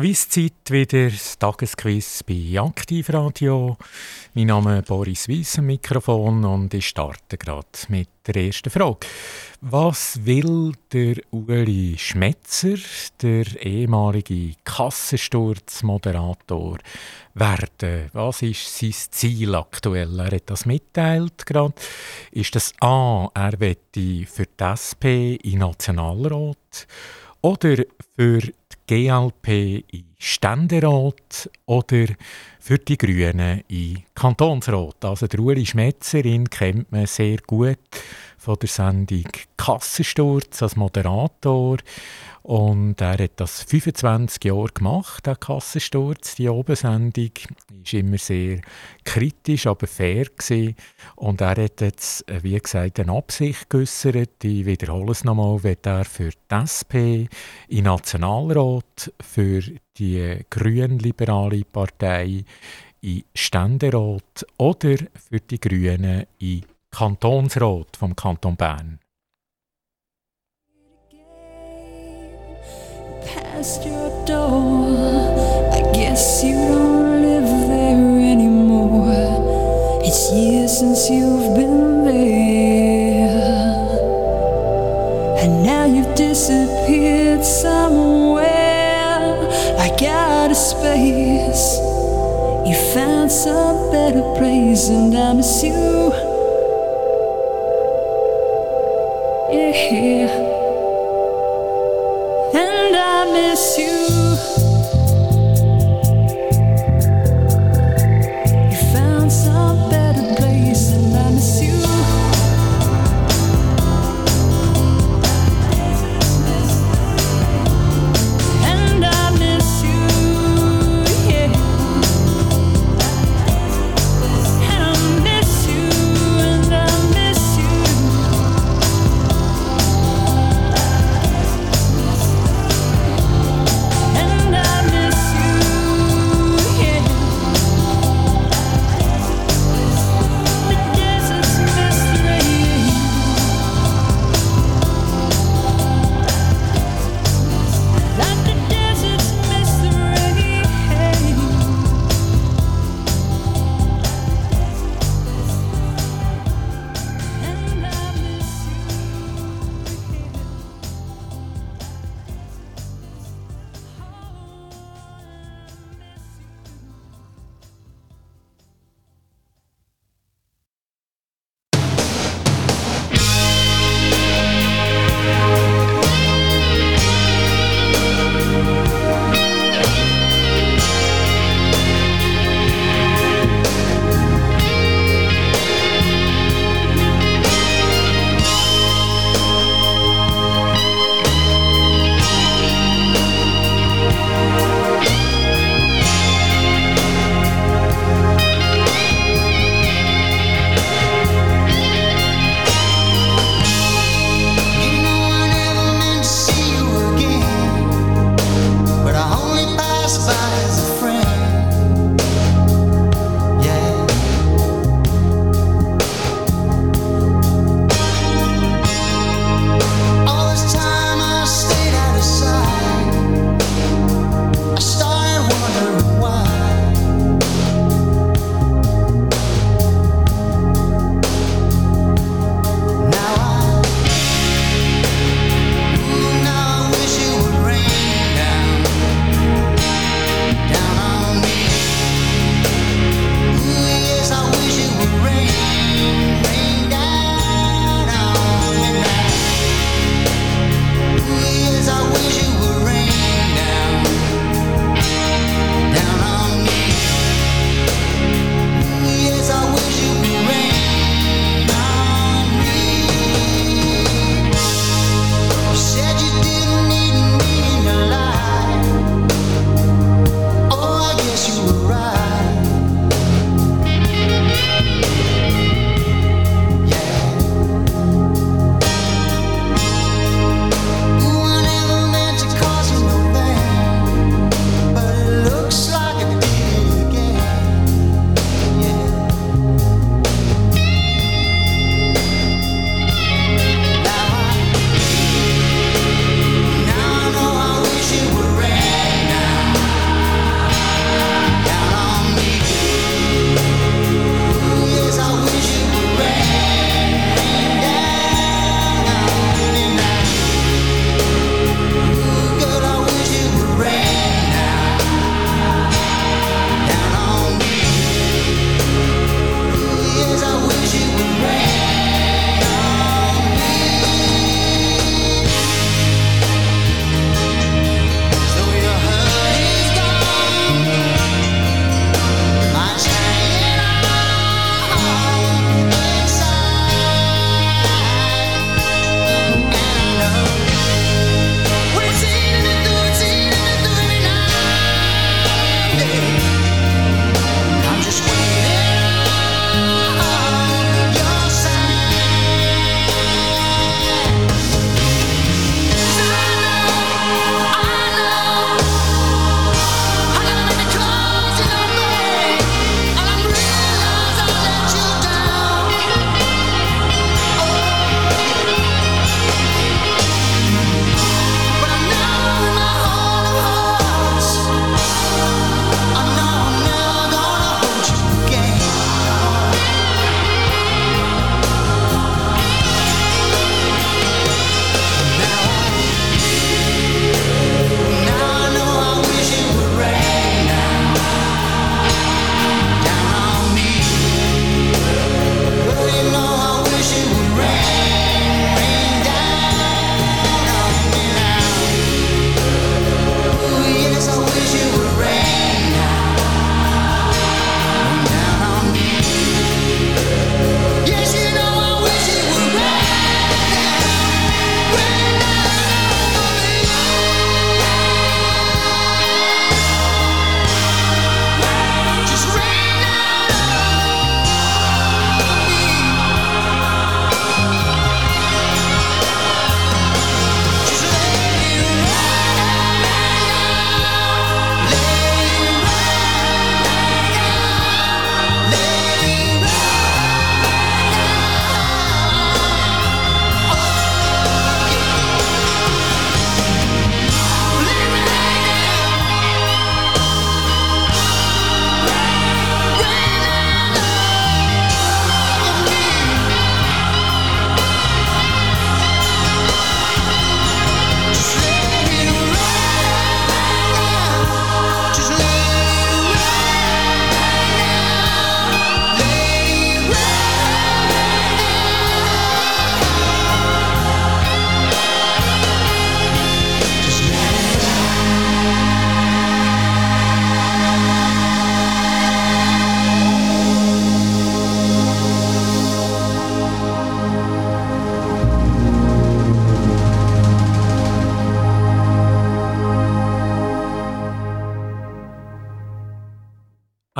Quizzeit wieder, das Tagesquiz bei Aktivradio. Mein Name ist Boris Weiss am Mikrofon und ich starte gerade mit der ersten Frage. Was will der Uli Schmetzer, der ehemalige Kassensturzmoderator, werden? Was ist sein Ziel aktuell? Er hat das mitteilt gerade. Ist das A, er wette für die SP in Nationalrat oder für GLP in Ständerat oder für die Grünen in Kantonsrat. Also der Uli Schmetzer, kennt man sehr gut von der Sendung Kassensturz als Moderator. Und er hat das 25 Jahre gemacht, der Kassensturz, die Obensendung. Ist immer sehr kritisch, aber fair gewesen. Und er hat jetzt, äh, wie gesagt, eine Absicht geäußert. Ich wiederhole es nochmal, wird er für die SP im Nationalrat, für die grün-liberale Partei in Ständerat oder für die Grünen in Kantonsrat vom Kanton Bern. Past your door, I guess you don't live there anymore. It's years since you've been there, and now you've disappeared somewhere like out of space. You found some better place, and I miss you. Here, and I miss you.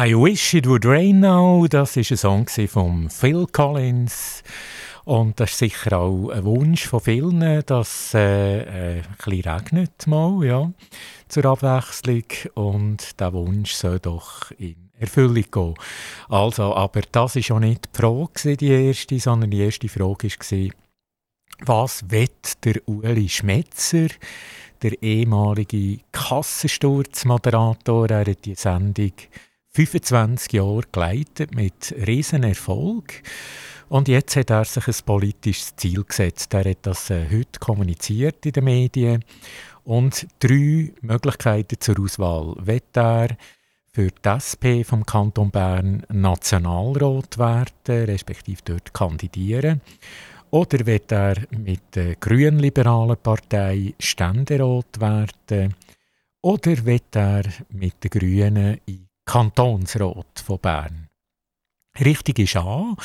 I Wish It Would Rain Now, das ist ein Song von Phil Collins. Und das ist sicher auch ein Wunsch von vielen, dass äh, äh, ein regnet mal, ja, zur Abwechslung. Und der Wunsch soll doch in Erfüllung gehen. Also, aber das war auch nicht die Frage, die erste, sondern die erste Frage war, was wird der Uli Schmetzer, der ehemalige Kassensturzmoderator, er hat die Sendung 25 Jahre geleitet mit riesen Erfolg. Und jetzt hat er sich ein politisches Ziel gesetzt. Er hat das äh, heute kommuniziert in den Medien. Und drei Möglichkeiten zur Auswahl. Wird er für die SP vom Kanton Bern Nationalrat werden, respektive dort kandidieren? Oder wird er mit der grünliberalen Partei Ständerat werden? Oder wird er mit den Grünen in Kantonsrat von Bern. Richtig ist auch,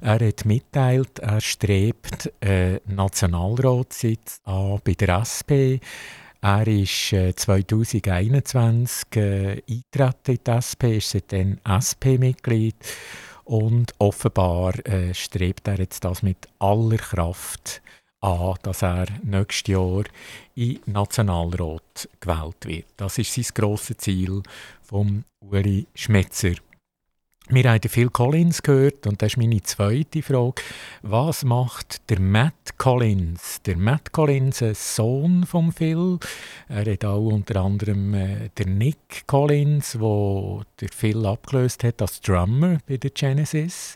er hat mitteilt, er strebt einen Nationalratssitz an bei der SP. Er ist 2021 äh, eingetreten in die SP, ist seitdem SP-Mitglied und offenbar äh, strebt er jetzt das mit aller Kraft an, dass er nächstes Jahr in Nationalrat gewählt wird. Das ist sein grosses Ziel vom Uri Schmetzer. Wir haben Phil Collins gehört und das ist meine zweite Frage. Was macht der Matt Collins? Der Matt Collins, ein Sohn von Phil. Er hat auch unter anderem äh, der Nick Collins, wo der Phil abgelöst hat als Drummer bei der Genesis.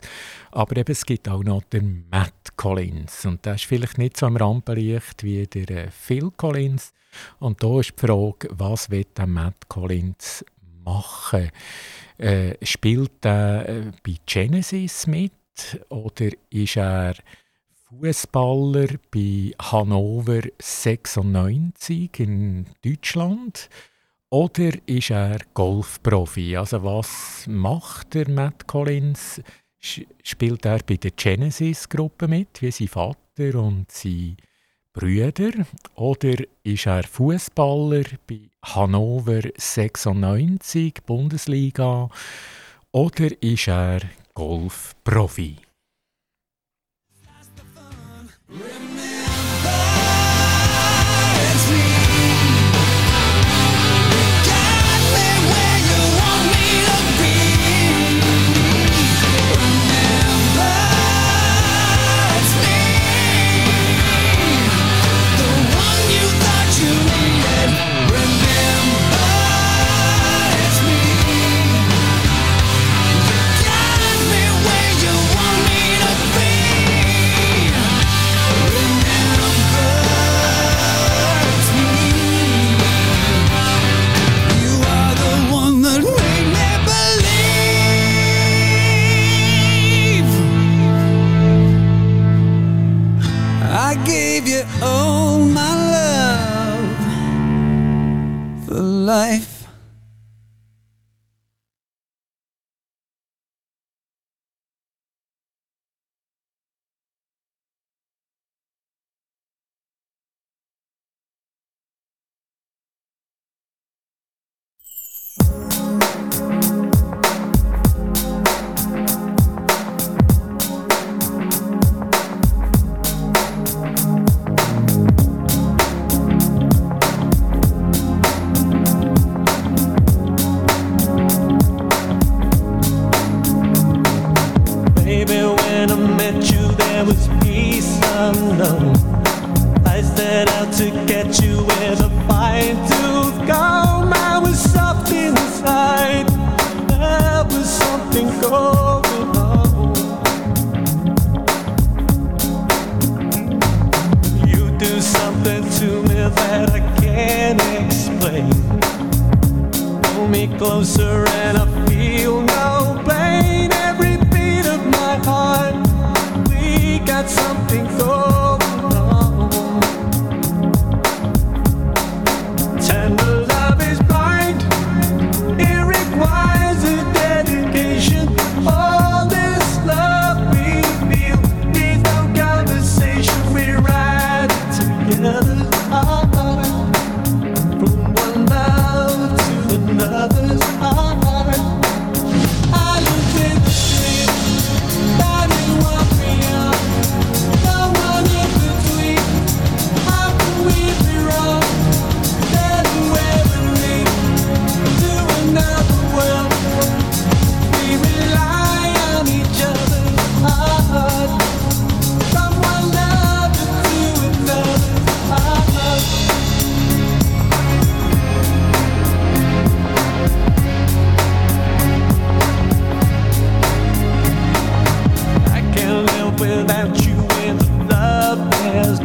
Aber eben, es gibt auch noch den Matt Collins und der ist vielleicht nicht so am Rampenlicht wie der äh, Phil Collins. Und da ist die Frage, was wird der Matt Collins machen? Äh, spielt er äh, bei Genesis mit oder ist er Fußballer bei Hannover 96 in Deutschland? Oder ist er Golfprofi? Also was macht der Matt Collins? Spielt er bei der Genesis-Gruppe mit, wie sein Vater und sein Brüder oder ist er Fußballer bei Hannover 96 Bundesliga oder ist er Golfprofi? life.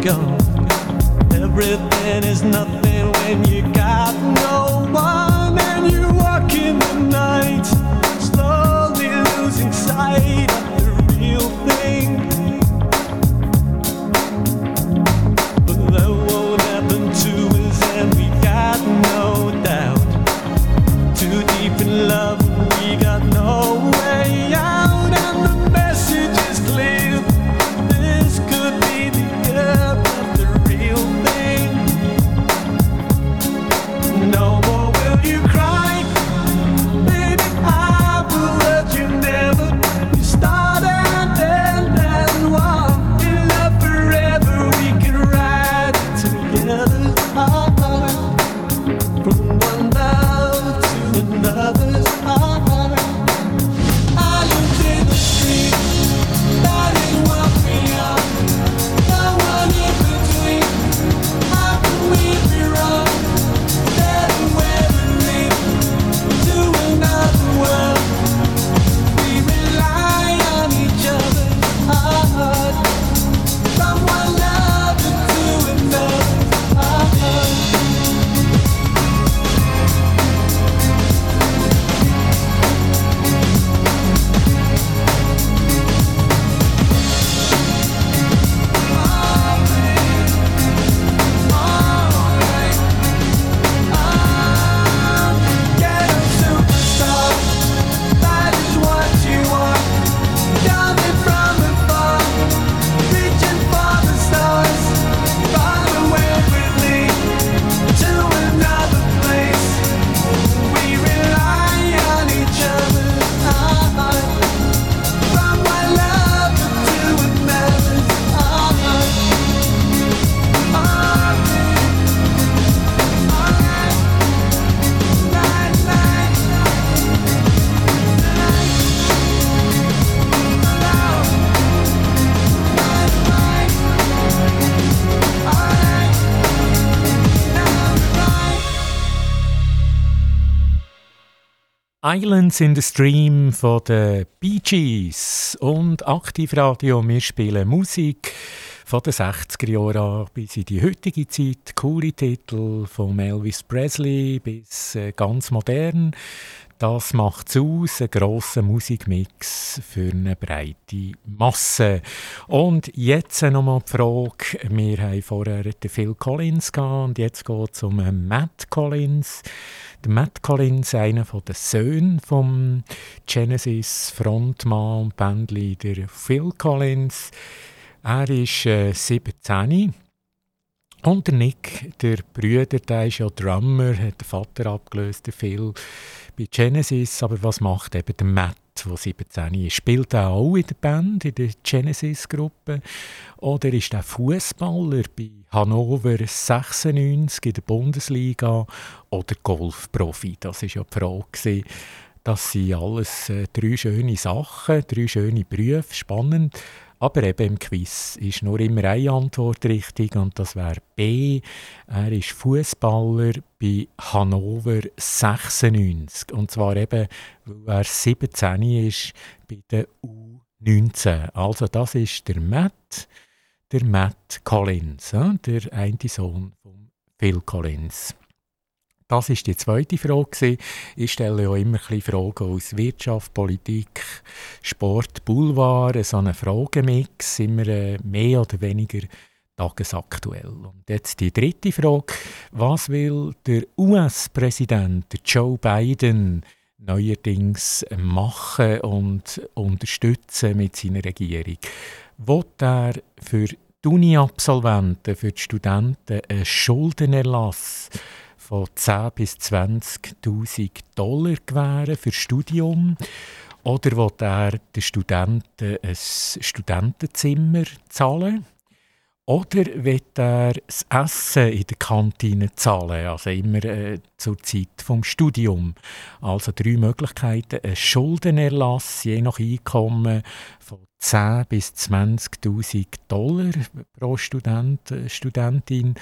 gone. Everything is nothing when you got no one. Islands in the Stream von den Bee Gees und Aktivradio. Wir spielen Musik von den 60er Jahren bis in die heutige Zeit. Coole Titel von Elvis Presley bis äh, ganz modern. Das macht es aus, ein grosser Musikmix für eine breite Masse. Und jetzt nochmal die Frage, wir haben vorher den Phil Collins gehabt und jetzt geht es um Matt Collins. Matt Collins, einer der Söhne vom Genesis Frontmann und Bandleader Phil Collins. Er ist äh, 17 und der Nick, der Brüder, der ist ja Drummer, hat den Vater abgelöst, der Phil bei Genesis. Aber was macht eben der Matt, der 17 ist? Spielt er auch in der Band, in der Genesis-Gruppe? Oder ist er Fußballer bei Hannover 96 in der Bundesliga oder Golfprofi? Das ist ja die Frage. Das sind alles äh, drei schöne Sachen, drei schöne Berufe, spannend. Aber eben im Quiz ist nur immer eine Antwort richtig und das wäre B. Er ist Fußballer bei Hannover 96 und zwar eben, weil er 17 ist bei der U19. Also das ist der Matt, der Matt Collins, der eine Sohn von Phil Collins. Das ist die zweite Frage. Ich stelle ja immer Fragen aus Wirtschaft, Politik, Sport, Boulevard, so einen Fragemix, immer äh, mehr oder weniger tagesaktuell. Und jetzt die dritte Frage. Was will der US-Präsident Joe Biden neuerdings machen und unterstützen mit seiner Regierung? Will er für die Uni-Absolventen, für die Studenten einen Schuldenerlass von 10.000 bis 20.000 Dollar gewähren für Studium? Oder will er den Studenten ein Studentenzimmer zahlen? Oder wird er das Essen in der Kantine zahlen, also immer äh, zur Zeit vom Studium? Also drei Möglichkeiten: ein Schuldenerlass je nach Einkommen von 10 bis 20.000 Dollar pro Student, äh, Studentin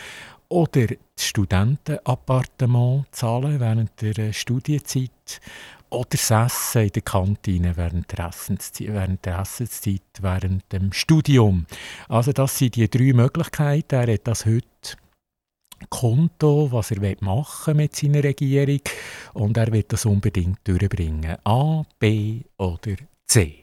oder das Studentenappartement zahlen während der äh, Studienzeit oder das Essen in der Kantine während der Essenszeit, während, der Essenszeit, während dem Studium. Also das sind die drei Möglichkeiten. Er hat das heute Konto, was er machen mit seiner Regierung und er wird das unbedingt durchbringen. A, B oder C.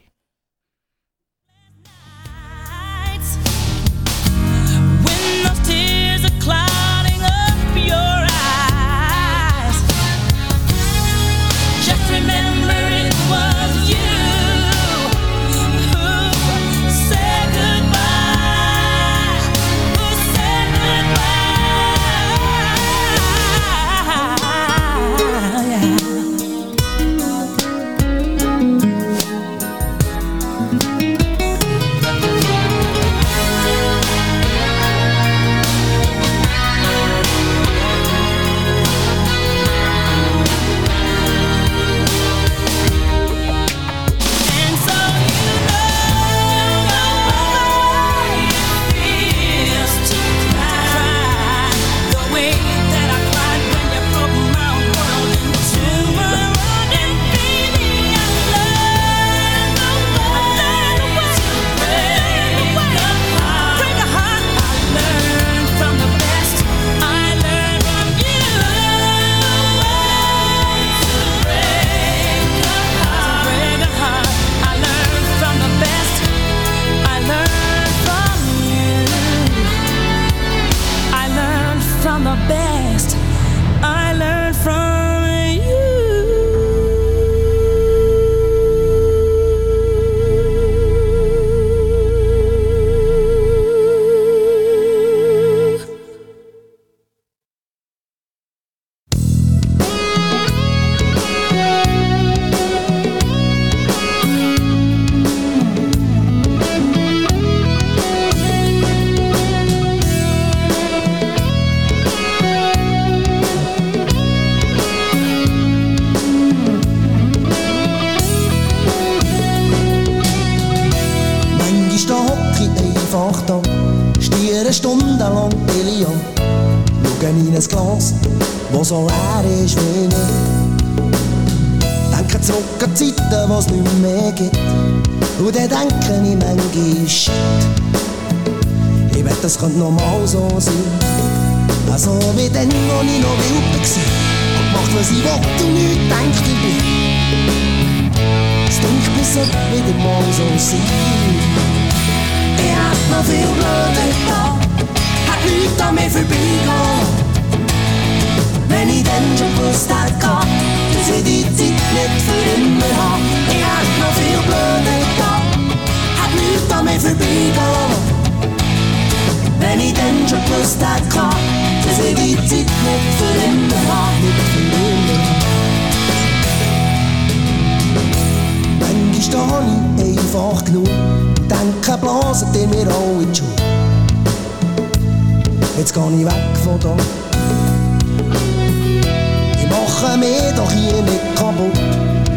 so leer ist wie nie. Denke zurück an Zeiten, es nicht mehr gibt. Und dann denke ich manchmal, shit, ich wette, das könnte nochmal so sein. Also wie dann, wo ich noch wild war. Und gemacht, was ich wollte und nichts denkt dabei. Es denkt mir, so wieder mal so sein. Ich hab noch viel blöder da, hat nichts an mir vorbeigehen. Wenn ich dann schon gewusst hätte, dass ich die Zeit nicht für immer habe. Ich hätte noch viel blöder da, hat nichts an mir vorbeigehen. Wenn ich dann schon gewusst hätte, dass ich die Zeit nicht für immer habe. Nicht für immer. Manchmal stehe ich einfach genug, denke, blasen die mir alle in die Schuhe. Jetzt gehe ich weg von da mache mich doch hier nicht kaputt.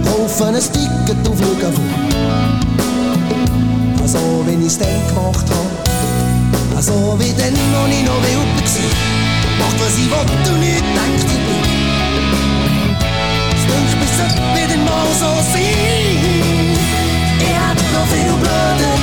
Kaufe ein Ticket auf Lugavon. Also wie ich's dann gemacht habe. Also wie dann, noch ich noch wild war. Macht was ich will und nicht denkt ich bin. Es denkt mir, sollte wieder mal so sein. Ich hab noch viel blöder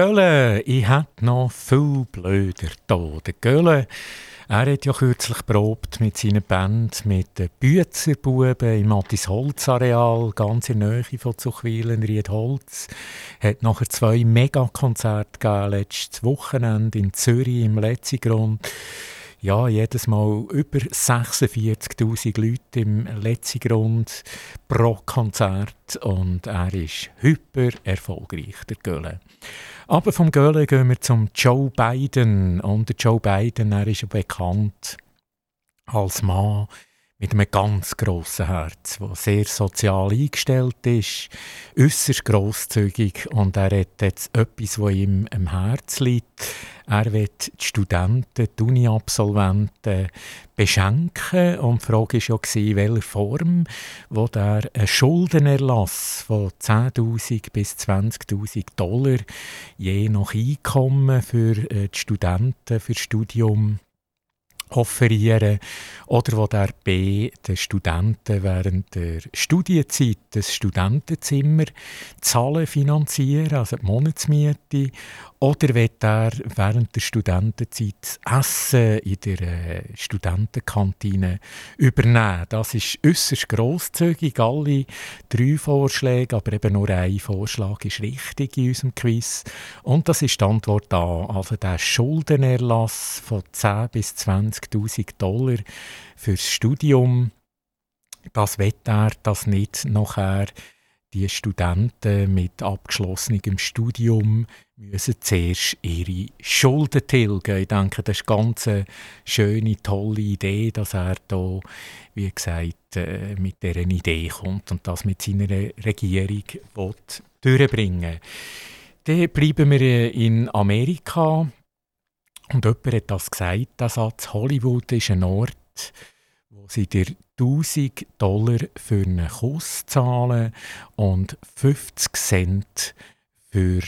Gölle, ich hätte noch viel blöder da. Der Gölle, er hat ja kürzlich probt mit seiner Band, mit den Büzerbuben im Mattis Holz Areal, ganz in der Nähe von Zuchwil in Riedholz. Hat nachher zwei Megakonzerte gegeben, letztes Wochenende in Zürich im Letzigrund ja, jedes Mal über 46.000 Leute im letzten Grund pro Konzert und er ist hyper erfolgreich, der Gölle. Aber vom Gölle gehen wir zum Joe Biden und der Joe Biden, er ist bekannt als Mann mit einem ganz grossen Herz, der sehr sozial eingestellt ist, äußerst grosszügig und er hat jetzt etwas, das ihm am Herzen liegt. Er wird die Studenten, die Uni-Absolventen beschenken und die Frage war ja, in welcher Form wo er einen Schuldenerlass von 10'000 bis 20'000 Dollar je nach Einkommen für äh, die Studenten, für das Studium offerieren oder wo der B den Studenten während der Studienzeit das Studentenzimmer zahlen finanzieren, also die Monatsmiete oder wird er während der Studentenzeit Essen in der äh, Studentenkantine übernehmen? Das ist äußerst grosszügig, alle drei Vorschläge, aber eben nur ein Vorschlag ist richtig in unserem Quiz. Und das ist die Antwort A. Also der Schuldenerlass von 10.000 bis 20.000 Dollar fürs Studium, das wird er, das nicht nachher die Studenten mit abgeschlossenem Studium müssen zuerst ihre Schulden tilgen. Ich denke, das ist eine ganz schöne, tolle Idee, dass er da, wie gesagt, äh, mit dieser Idee kommt und das mit seiner Regierung will durchbringen Dann bleiben wir in Amerika. Und jemand hat das gesagt, der Satz, Hollywood ist ein Ort, wo sie dir 1000 Dollar für einen Kuss zahlen und 50 Cent für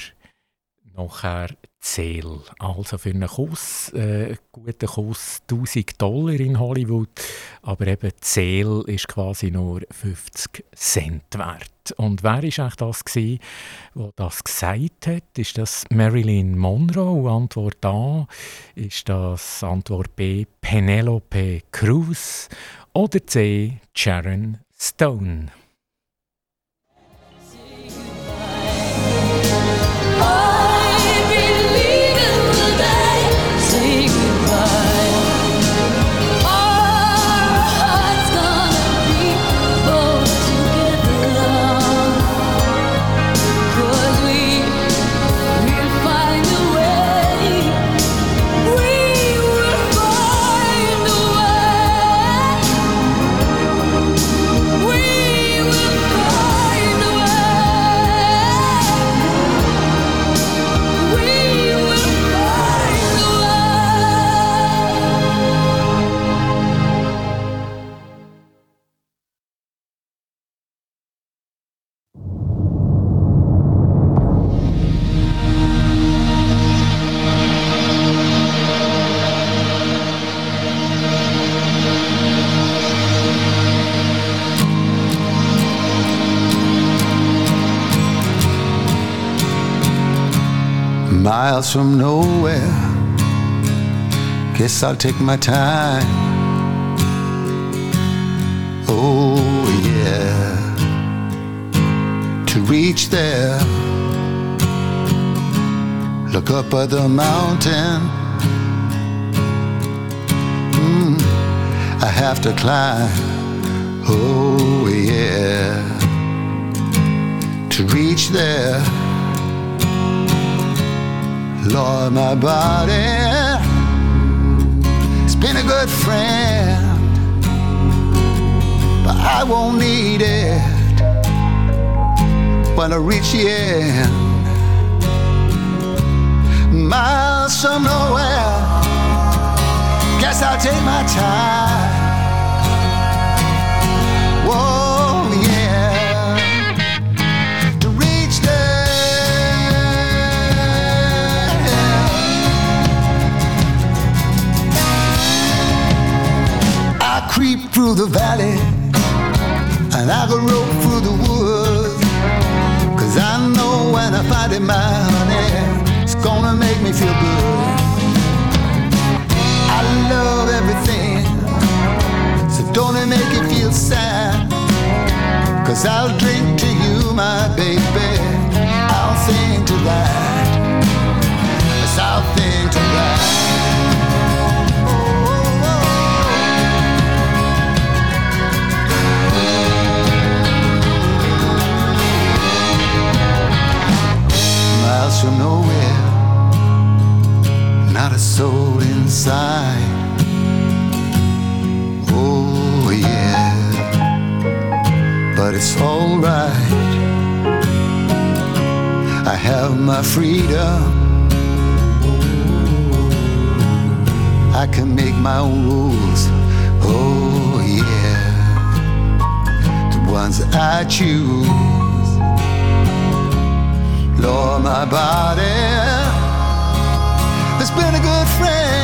nachher Zähl. Also für einen Kuss, äh, guten Kuss 1000 Dollar in Hollywood, aber eben Zähl ist quasi nur 50 Cent wert. Und wer war eigentlich das gewesen, der das gesagt hat? Ist das Marilyn Monroe? Antwort A. Ist das Antwort B Penelope Cruz? Oder C Sharon Stone? Miles from nowhere. Guess I'll take my time. Oh, yeah. To reach there, look up at the mountain. Mm, I have to climb. Oh, yeah. To reach there Lord, my body has been a good friend, but I won't need it when I reach the end. Miles from nowhere, guess I'll take my time. Through the valley and I go roll through the woods. Cause I know when I find it, my honey, it's gonna make me feel good. I love everything, so don't it make you feel sad? Cause I'll drink to you, my baby. I'll sing to that. Yes, I'll sing to that. From nowhere, not a soul inside. Oh, yeah. but it's alright. I have my freedom. I can make my own rules. Oh, yeah. The ones I choose. Lord, my body. Has been a good friend,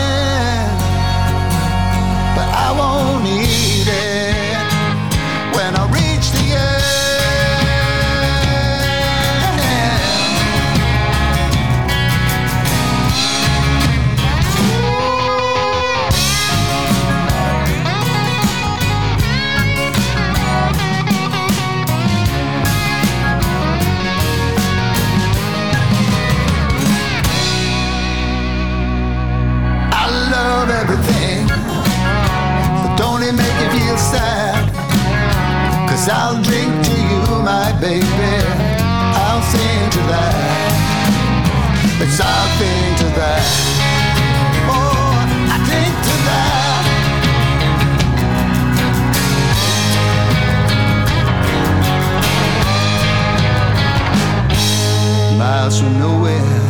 Miles from nowhere.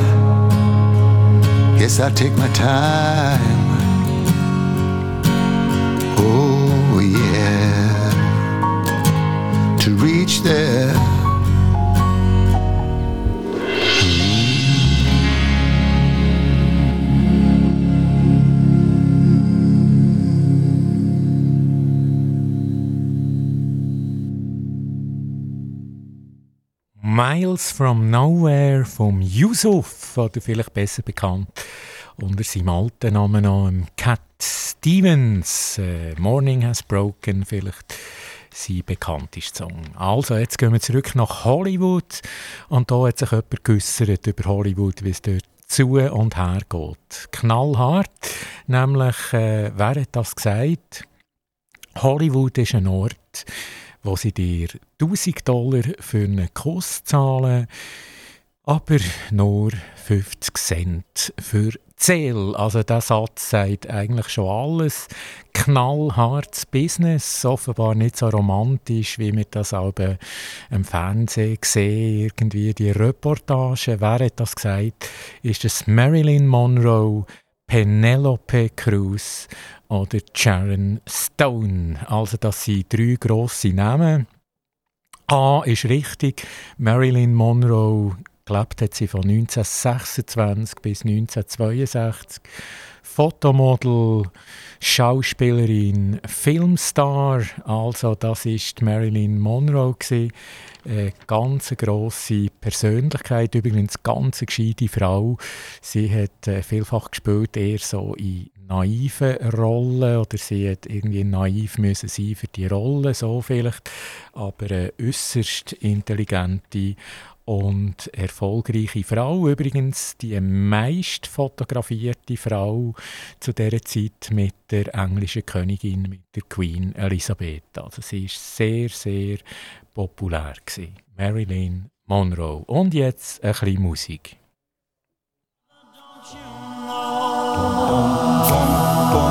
Guess I take my time. Oh, yeah to reach there. Miles from Nowhere vom Yusuf, oder vielleicht besser bekannt unter seinem alten Namen noch, Cat Stevens. Äh, Morning has broken, vielleicht sein bekanntester Song. Also, jetzt gehen wir zurück nach Hollywood. Und da hat sich jemand geäussert über Hollywood, wie es dort zu und her geht. Knallhart. Nämlich, äh, wer hat das gesagt? Hollywood ist ein Ort, wo sie dir 1000 Dollar für einen Kuss zahlen, aber nur 50 Cent für Ziel. Also der Satz sagt eigentlich schon alles. Knallhartes Business, offenbar nicht so romantisch, wie wir das auch im Fernsehen sehen, irgendwie die Reportage. Wer hat das gesagt? Ist es Marilyn Monroe, Penelope Cruz oder Sharon Stone? Also das sind drei grosse Namen. A ist richtig, Marilyn Monroe Gelebt hat sie von 1926 bis 1962. Fotomodel, Schauspielerin, Filmstar, also das ist Marilyn Monroe gewesen. Eine ganz grosse Persönlichkeit, übrigens ganz gescheite Frau. Sie hat äh, vielfach gespielt, eher so in naiven Rollen oder sie hat irgendwie naiv müssen sein für die Rolle, so vielleicht, aber eine äußerst intelligente und erfolgreiche Frau, übrigens die meist fotografierte Frau zu dieser Zeit mit der englischen Königin, mit der Queen Elisabeth. Also sie ist sehr, sehr populär gewesen. Marilyn Monroe. Und jetzt ein bisschen Musik.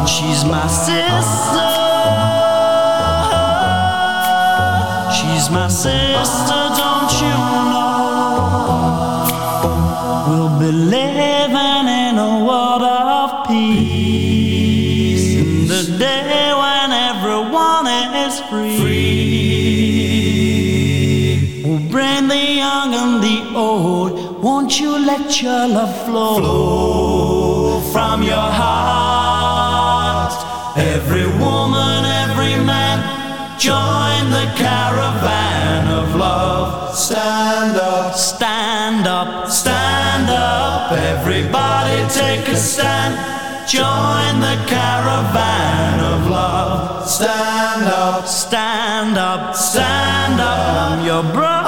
She's my sister. She's my sister, don't you know? We'll be living in a world of peace. In the day when everyone is free. We'll bring the young and the old. Won't you let your love flow, flow from your heart? Every woman, every man, join the caravan of love. Stand up, stand up, stand up. Everybody take a stand. Join the caravan of love. Stand up, stand up, stand up. Your brother.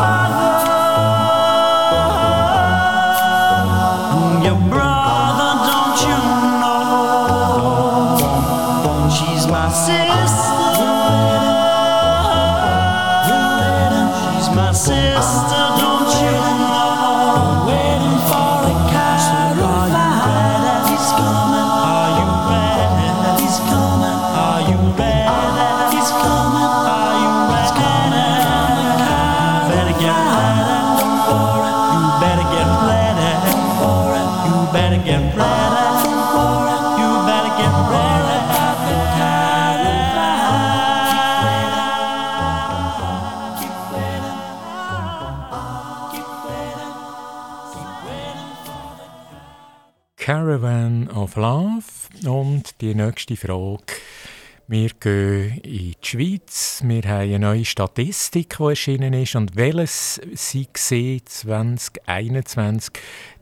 Of Love. Und die nächste Frage. Wir gehen in die Schweiz. Wir haben eine neue Statistik, die erschienen ist. Und welches sie 2021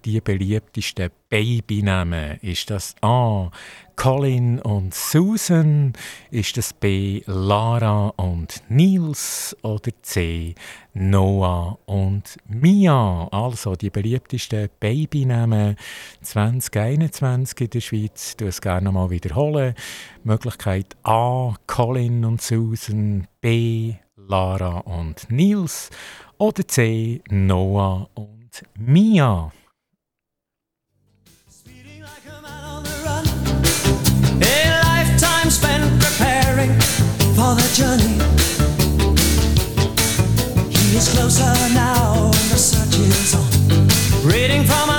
die beliebtesten Babynamen? Ist das A. Colin und Susan? Ist das B. Lara und Nils? Oder C. Noah und Mia? Also die beliebtesten Babynamen 2021 in der Schweiz. Ich es gerne mal wiederholen. Möglichkeit A. Colin und Susan. B. Lara und Nils. Oder C. Noah und Mia. For the journey. He is closer now, the search is on. Reading from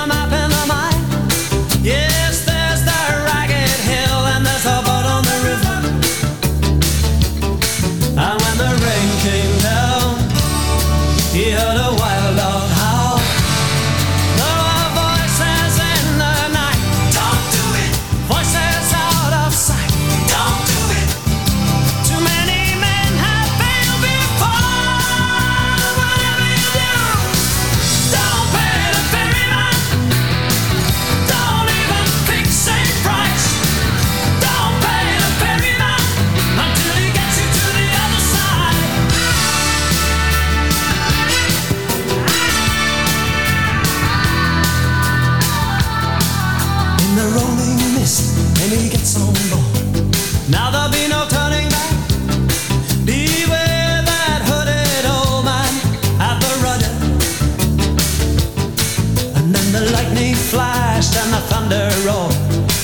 flashed and the thunder roared,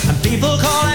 and people calling.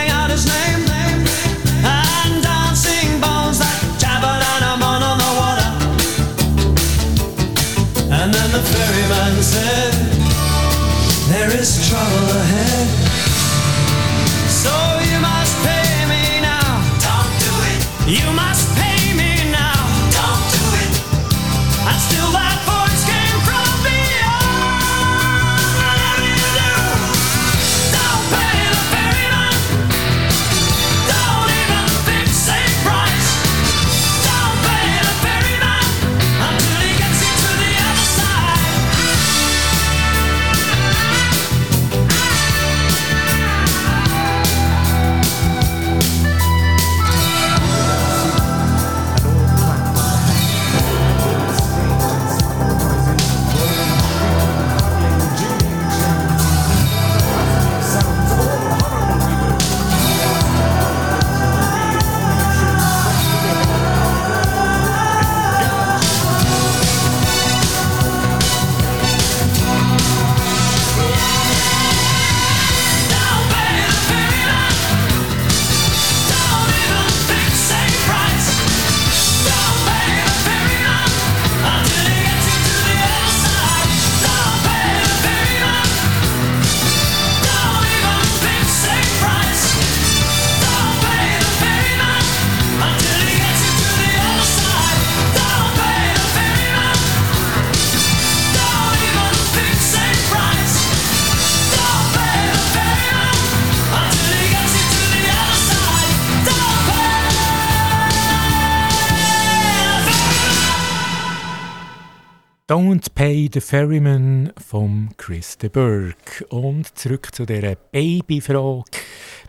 Don't Pay the Ferryman von Chris de Burgh. Und zurück zu dieser Babyfrage,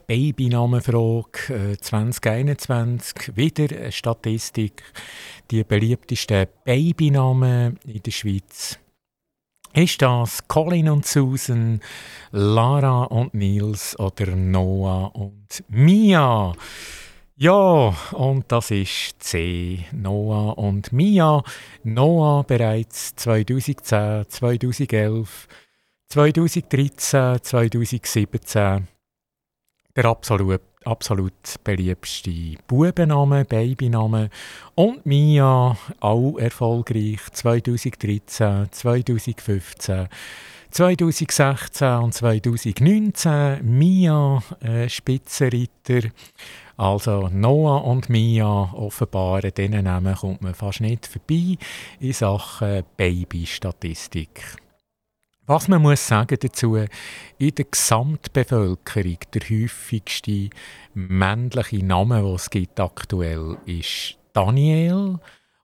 Babynamenfrage äh, 2021. Wieder eine Statistik. Die beliebtesten Babynamen in der Schweiz. Ist das Colin und Susan, Lara und Nils oder Noah und Mia? Ja, und das ist C. Noah und Mia. Noah bereits 2010, 2011, 2013, 2017 der absolut, absolut beliebteste Bubenname, Babyname. Und Mia auch erfolgreich 2013, 2015. 2016 und 2019 Mia äh, Spitzenreiter also Noah und Mia offenbar, diesen Namen kommt man fast nicht vorbei in Sachen Babystatistik. Was man muss sagen dazu, in der Gesamtbevölkerung der häufigste männliche Name, den es gibt aktuell, ist Daniel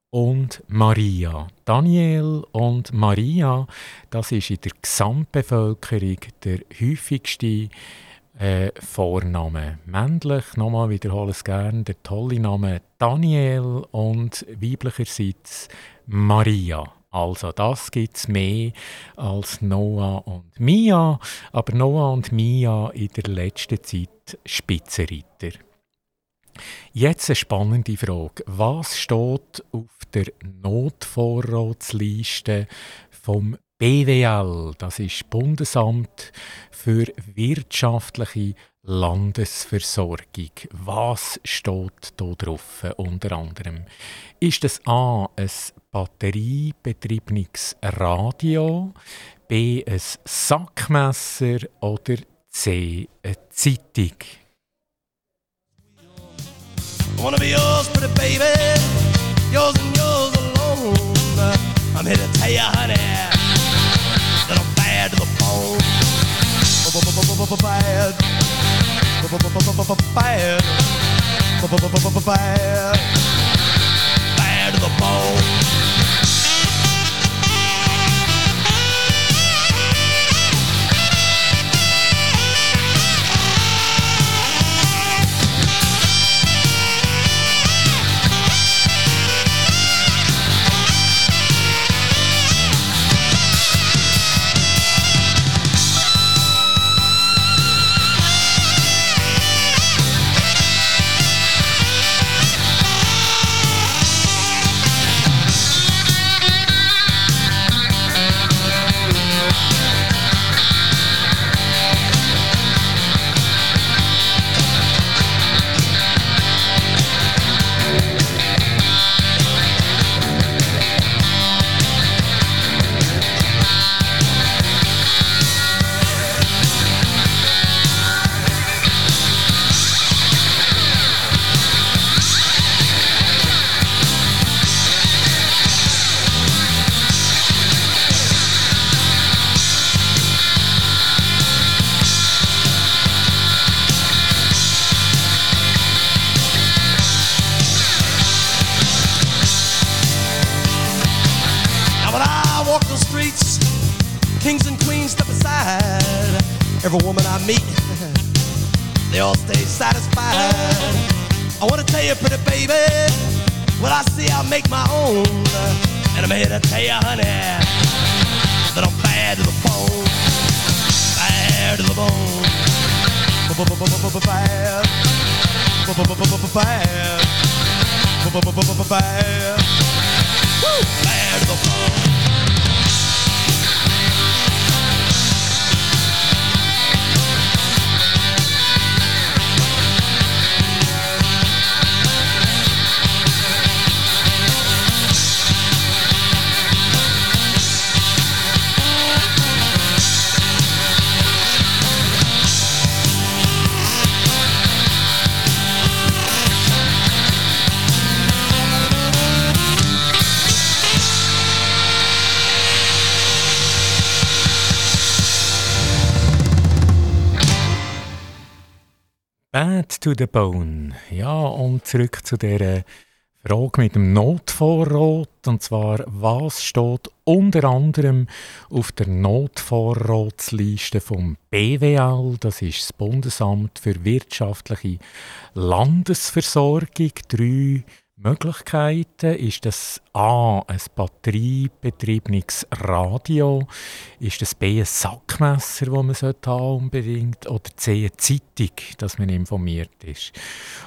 und Maria. Daniel und Maria, das ist in der Gesamtbevölkerung der häufigste äh, Vorname. Männlich, nochmal wiederhole es gerne, der tolle Name Daniel und weiblicherseits Maria. Also das gibt es mehr als Noah und Mia, aber Noah und Mia in der letzten Zeit Spitzenreiter. Jetzt eine spannende Frage. Was steht auf der Notvorratsliste vom BWL? Das ist Bundesamt für wirtschaftliche Landesversorgung. Was steht da drauf unter anderem? Ist es A ein batteriebetriebenes Radio, B ein Sackmesser oder C eine Zeitung? I wanna be yours, pretty baby, yours and yours alone. I'm here to tell you, honey, bad to the bone. Bad, bad, bad, bad to the bone. Baby, what I see, I make my own. And I'm here to tell you, honey, that I'm bad to the bone, bad to the bone, bad, bad, bad to the bone. Bad to the Bone. Ja, und zurück zu der Frage mit dem Notvorrat. Und zwar, was steht unter anderem auf der Notvorratsliste vom BWL? Das ist das Bundesamt für wirtschaftliche Landesversorgung. Drei Möglichkeiten ist das A ein batteriebetriebenes Radio, ist das B ein Sackmesser, das man haben unbedingt oder C eine Zeitung, dass man informiert ist.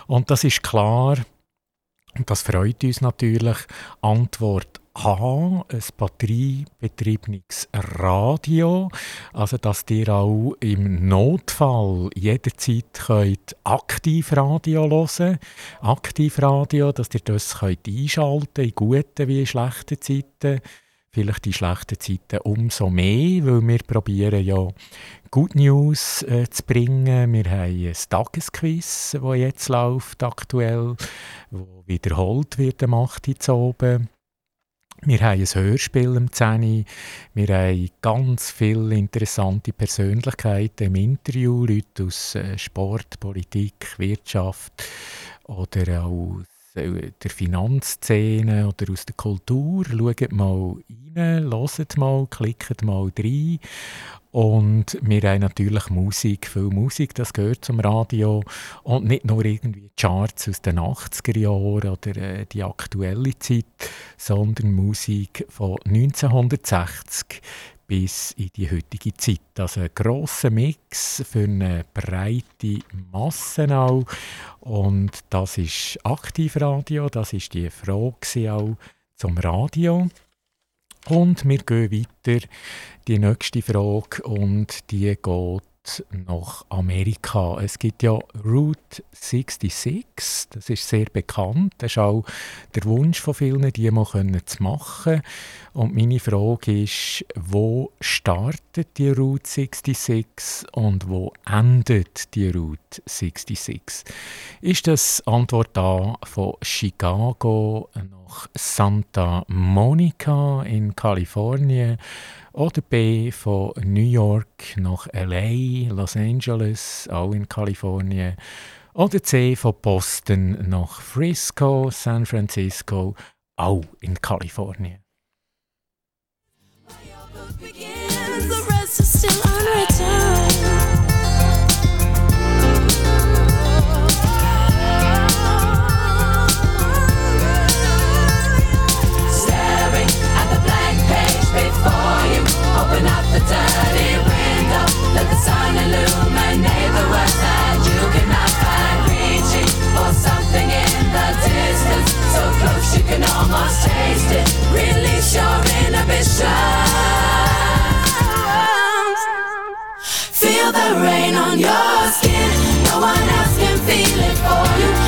Und das ist klar und das freut uns natürlich. Antwort A, ein batteriebetriebenes Radio, also dass ihr auch im Notfall jederzeit könnt Radio hören Aktivradio, dass ihr das könnt einschalten in guten wie in schlechten Zeiten. Vielleicht in schlechten Zeiten umso mehr, weil wir probieren ja Good News äh, zu bringen. Wir haben ein Tagesquiz, das jetzt läuft aktuell, wo wiederholt wird am 8. Uhr. Wir haben ein Hörspiel im 10. Wir haben ganz viele interessante Persönlichkeiten im Interview, Leute aus äh, Sport, Politik, Wirtschaft oder auch der Finanzszene oder aus der Kultur. Schaut mal rein, hört mal, klickt mal rein. Und wir haben natürlich Musik, viel Musik, das gehört zum Radio. Und nicht nur irgendwie Charts aus den 80er Jahren oder äh, die aktuelle Zeit, sondern Musik von 1960 bis in die heutige Zeit. Also ein grosser Mix für eine breite Masse auch. Und das ist Aktivradio, das ist die Frage auch zum Radio. Und wir gehen weiter. Die nächste Frage und die geht nach Amerika. Es gibt ja Route 66, das ist sehr bekannt. Das ist auch der Wunsch von vielen, die mal zu machen. Und meine Frage ist, wo startet die Route 66 und wo endet die Route 66? Ist das Antwort A von Chicago nach Santa Monica in Kalifornien? Oder B von New York nach LA, Los Angeles, auch in Kalifornien. Oder C von Boston nach Frisco, San Francisco, auch in Kalifornien. Open dirty window, let the sun illuminate the words that you cannot find. Reaching for something in the distance, so close you can almost taste it. Release your. Feel the rain on your skin. No one else can feel it for you.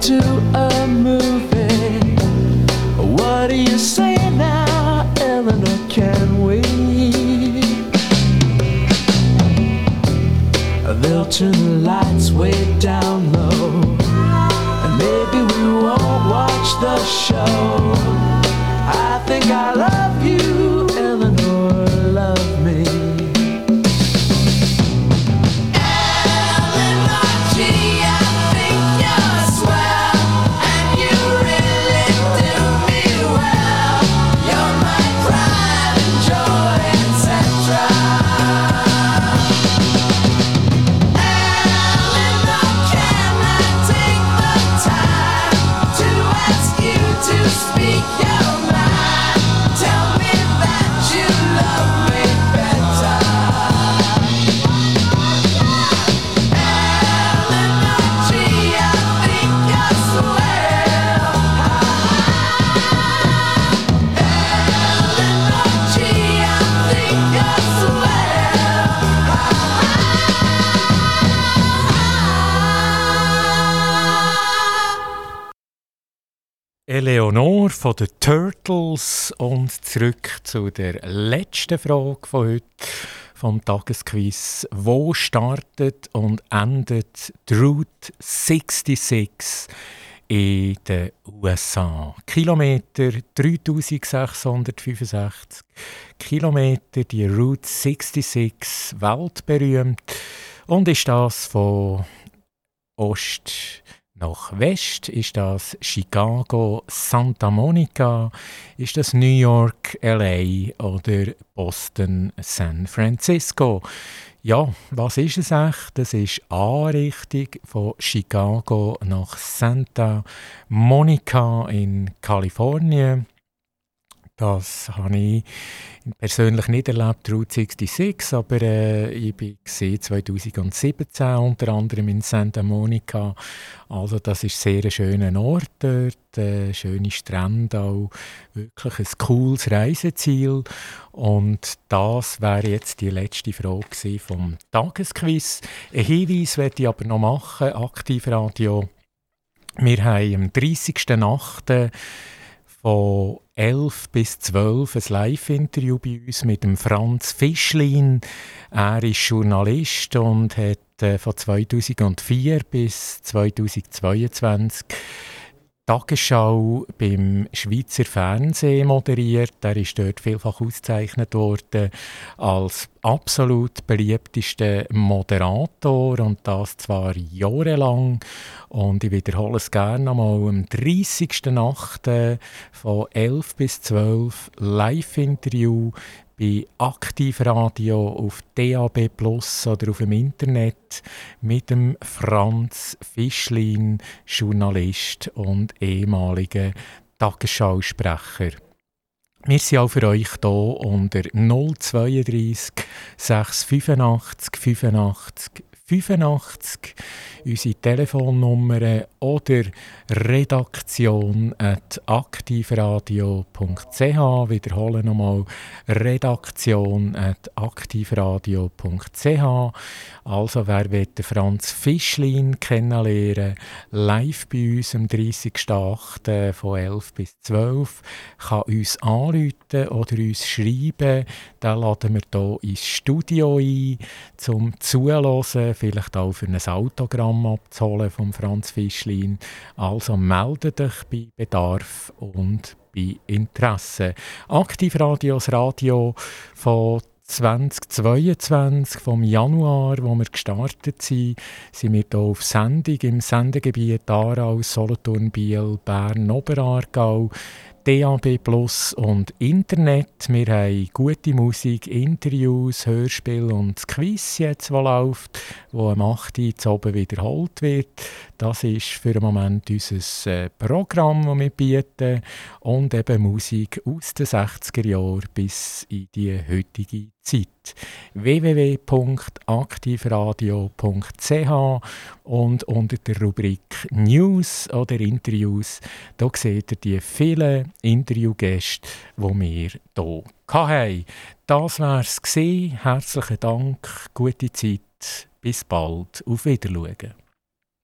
To den Turtles und zurück zu der letzten Frage von heute vom Tagesquiz. Wo startet und endet die Route 66 in den USA? Kilometer 3665 Kilometer, die Route 66, weltberühmt. Und ist das von Ost nach West ist das Chicago, Santa Monica, ist das New York, LA oder Boston, San Francisco. Ja, was ist es echt? Das ist Anrichtung von Chicago nach Santa Monica in Kalifornien. Das habe ich persönlich nicht erlebt, Route 66, aber äh, ich bin 2017 unter anderem in Santa Monica. Also das ist sehr ein schöner Ort dort, äh, schöne Strände auch, wirklich ein cooles Reiseziel. Und das wäre jetzt die letzte Frage vom Tagesquiz. Ein Hinweis werde ich aber noch machen, Aktivradio. Wir haben am 30.08 von 11 bis 12 ein Live-Interview bei uns mit dem Franz Fischlin. Er ist Journalist und hat äh, von 2004 bis 2022 Tagesschau beim Schweizer Fernsehen moderiert. Er ist dort vielfach ausgezeichnet worden als absolut beliebtester Moderator und das zwar jahrelang. Und ich wiederhole es gerne nochmal, am 30.08. von 11 bis 12 Live-Interview bei Aktivradio auf DAB Plus oder auf dem Internet mit dem Franz Fischlin, Journalist und ehemaliger Tagesschausprecher. Wir sind auch für euch hier unter 032 685 85 85 unsere Telefonnummer oder redaktion at. Wiederholen nochmal redaktion. Also, wer will Franz Fischlin kennenlernen, live bei uns am 30.08. von 11 bis 12, kann uns anrufen oder uns schreiben. Dann laden wir hier ins Studio ein, zum Zuhören, vielleicht auch für ein Autogramm abzuholen von Franz Fischlin. Also melde dich bei Bedarf und bei Interesse. Aktivradios Radio von 2022, vom Januar, wo wir gestartet sind, sind wir hier auf Sendung im Sendegebiet Aarau, Solothurn, Biel, Bern, Oberaargau. DAB Plus und Internet. Wir haben gute Musik, Interviews, Hörspiele und das Quiz jetzt, das läuft, wo am 8. Uhr wiederholt wird. Das ist für den Moment unser äh, Programm, das wir bieten. Und eben Musik aus den 60er Jahren bis in die heutige Zeit. www.aktivradio.ch und unter der Rubrik News oder Interviews, da seht ihr die vielen Interviewgäste, die wir hier hatten. Das war es. Herzlichen Dank, gute Zeit, bis bald, auf Wiedersehen.